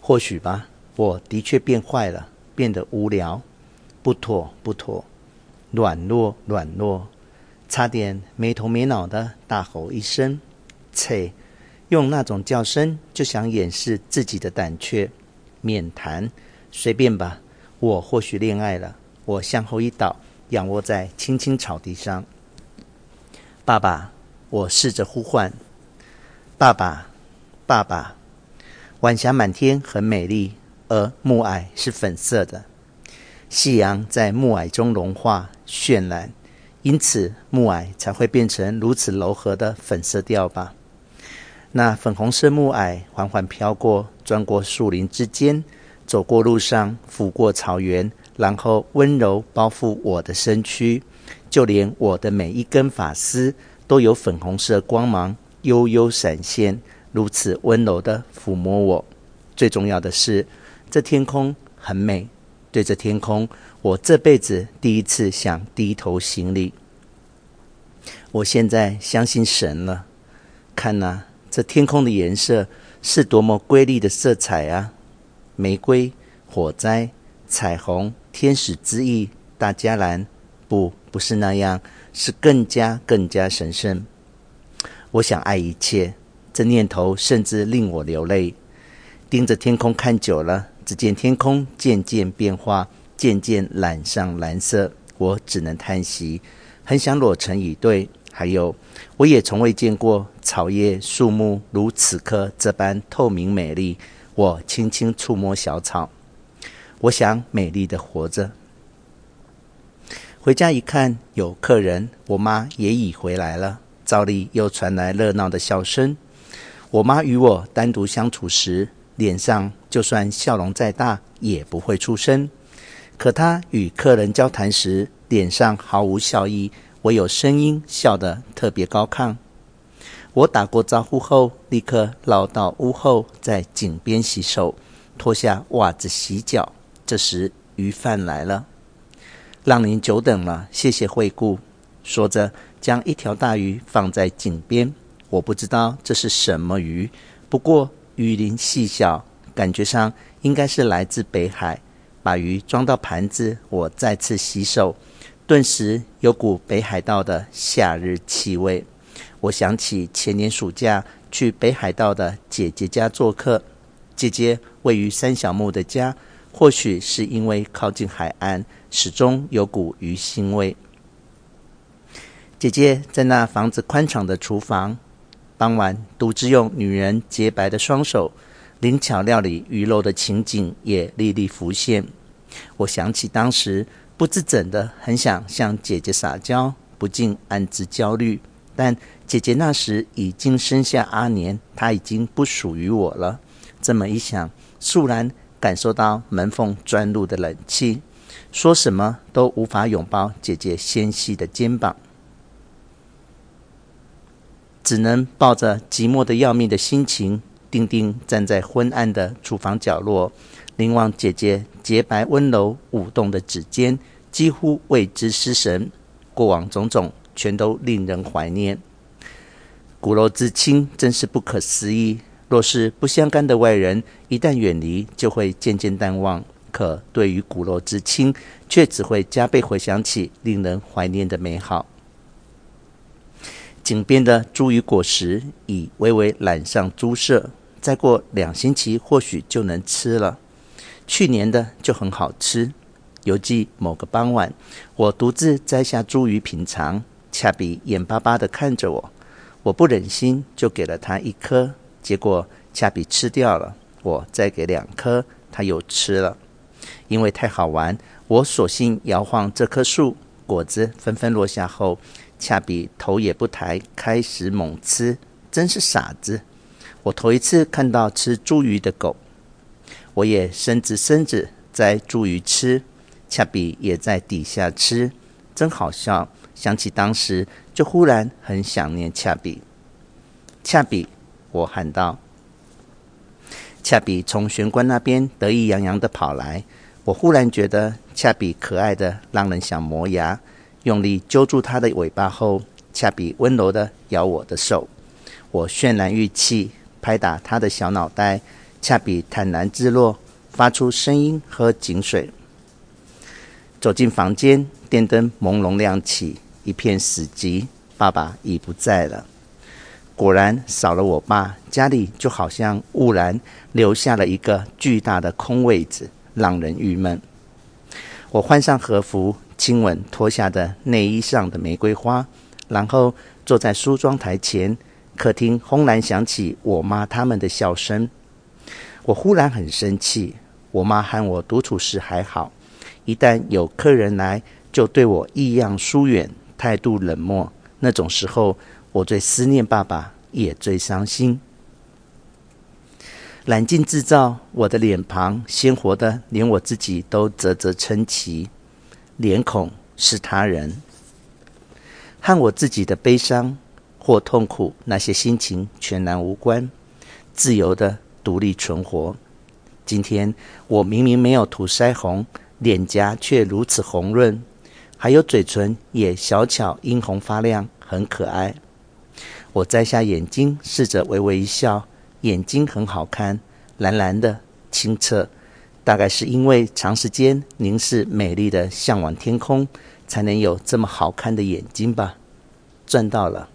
或许吧，我的确变坏了，变得无聊，不妥不妥，软弱软弱，差点没头没脑的大吼一声，切，用那种叫声就想掩饰自己的胆怯，免谈，随便吧。我或许恋爱了。我向后一倒，仰卧在青青草地上。爸爸，我试着呼唤。爸爸，爸爸。晚霞满天，很美丽，而暮霭是粉色的。夕阳在暮霭中融化绚烂，因此暮霭才会变成如此柔和的粉色调吧。那粉红色暮霭缓缓飘过，钻过树林之间，走过路上，拂过草原，然后温柔包覆我的身躯，就连我的每一根发丝都有粉红色光芒悠悠闪现，如此温柔的抚摸我。最重要的是，这天空很美。对着天空，我这辈子第一次想低头行礼。我现在相信神了。看呐、这天空的颜色是多么瑰丽的色彩啊！玫瑰、火灾、彩虹、天使之翼、大加蓝，不，不是那样，是更加更加神圣。我想爱一切，这念头甚至令我流泪。盯着天空看久了，只见天空渐渐变化，渐渐染上蓝色，我只能叹息，很想裸成以对。还有，我也从未见过草叶、树木如此刻这般透明美丽。我轻轻触摸小草，我想美丽的活着。回家一看，有客人，我妈也已回来了。照例又传来热闹的笑声。我妈与我单独相处时，脸上就算笑容再大，也不会出声。可她与客人交谈时，脸上毫无笑意。唯有声音笑得特别高亢。我打过招呼后，立刻绕到屋后，在井边洗手，脱下袜子洗脚。这时鱼贩来了，让您久等了，谢谢惠顾。说着，将一条大鱼放在井边。我不知道这是什么鱼，不过鱼鳞细小，感觉上应该是来自北海。把鱼装到盘子，我再次洗手。顿时有股北海道的夏日气味。我想起前年暑假去北海道的姐姐家做客。姐姐位于三小木的家，或许是因为靠近海岸，始终有股鱼腥味。姐姐在那房子宽敞的厨房，傍晚独自用女人洁白的双手灵巧料理鱼肉的情景也历历浮现。我想起当时。不知怎的，很想向姐姐撒娇，不禁暗自焦虑。但姐姐那时已经生下阿年，她已经不属于我了。这么一想，肃然感受到门缝钻入的冷气，说什么都无法拥抱姐姐纤细的肩膀，只能抱着寂寞的要命的心情，定定站在昏暗的厨房角落。凝望姐姐洁白温柔舞动的指尖，几乎为之失神。过往种种，全都令人怀念。骨肉之亲真是不可思议。若是不相干的外人，一旦远离，就会渐渐淡忘。可对于骨肉之亲，却只会加倍回想起令人怀念的美好。井边的茱萸果实已微微染上朱色，再过两星期，或许就能吃了。去年的就很好吃。犹记某个傍晚，我独自摘下茱萸品尝，恰比眼巴巴地看着我，我不忍心就给了他一颗，结果恰比吃掉了。我再给两颗，他又吃了。因为太好玩，我索性摇晃这棵树，果子纷纷落下后，恰比头也不抬，开始猛吃，真是傻子。我头一次看到吃茱萸的狗。我也伸直身子摘茱萸吃，恰比也在底下吃，真好笑。想起当时，就忽然很想念恰比。恰比，我喊道。恰比从玄关那边得意洋洋地跑来，我忽然觉得恰比可爱得让人想磨牙。用力揪住它的尾巴后，恰比温柔地咬我的手。我渲然欲泣，拍打它的小脑袋。恰比坦然自若，发出声音喝井水。走进房间，电灯朦胧亮起，一片死寂。爸爸已不在了。果然，少了我爸，家里就好像忽然留下了一个巨大的空位子，让人郁闷。我换上和服，亲吻脱下的内衣上的玫瑰花，然后坐在梳妆台前。客厅轰然响起我妈他们的笑声。我忽然很生气。我妈和我独处时还好，一旦有客人来，就对我异样疏远，态度冷漠。那种时候，我最思念爸爸，也最伤心。冷静制造，我的脸庞鲜活的，连我自己都啧啧称奇。脸孔是他人，和我自己的悲伤或痛苦，那些心情全然无关。自由的独立存活。今天我明明没有涂腮红，脸颊却如此红润，还有嘴唇也小巧殷红发亮，很可爱。我摘下眼镜，试着微微一笑，眼睛很好看，蓝蓝的，清澈。大概是因为长时间凝视美丽的向往天空，才能有这么好看的眼睛吧。赚到了。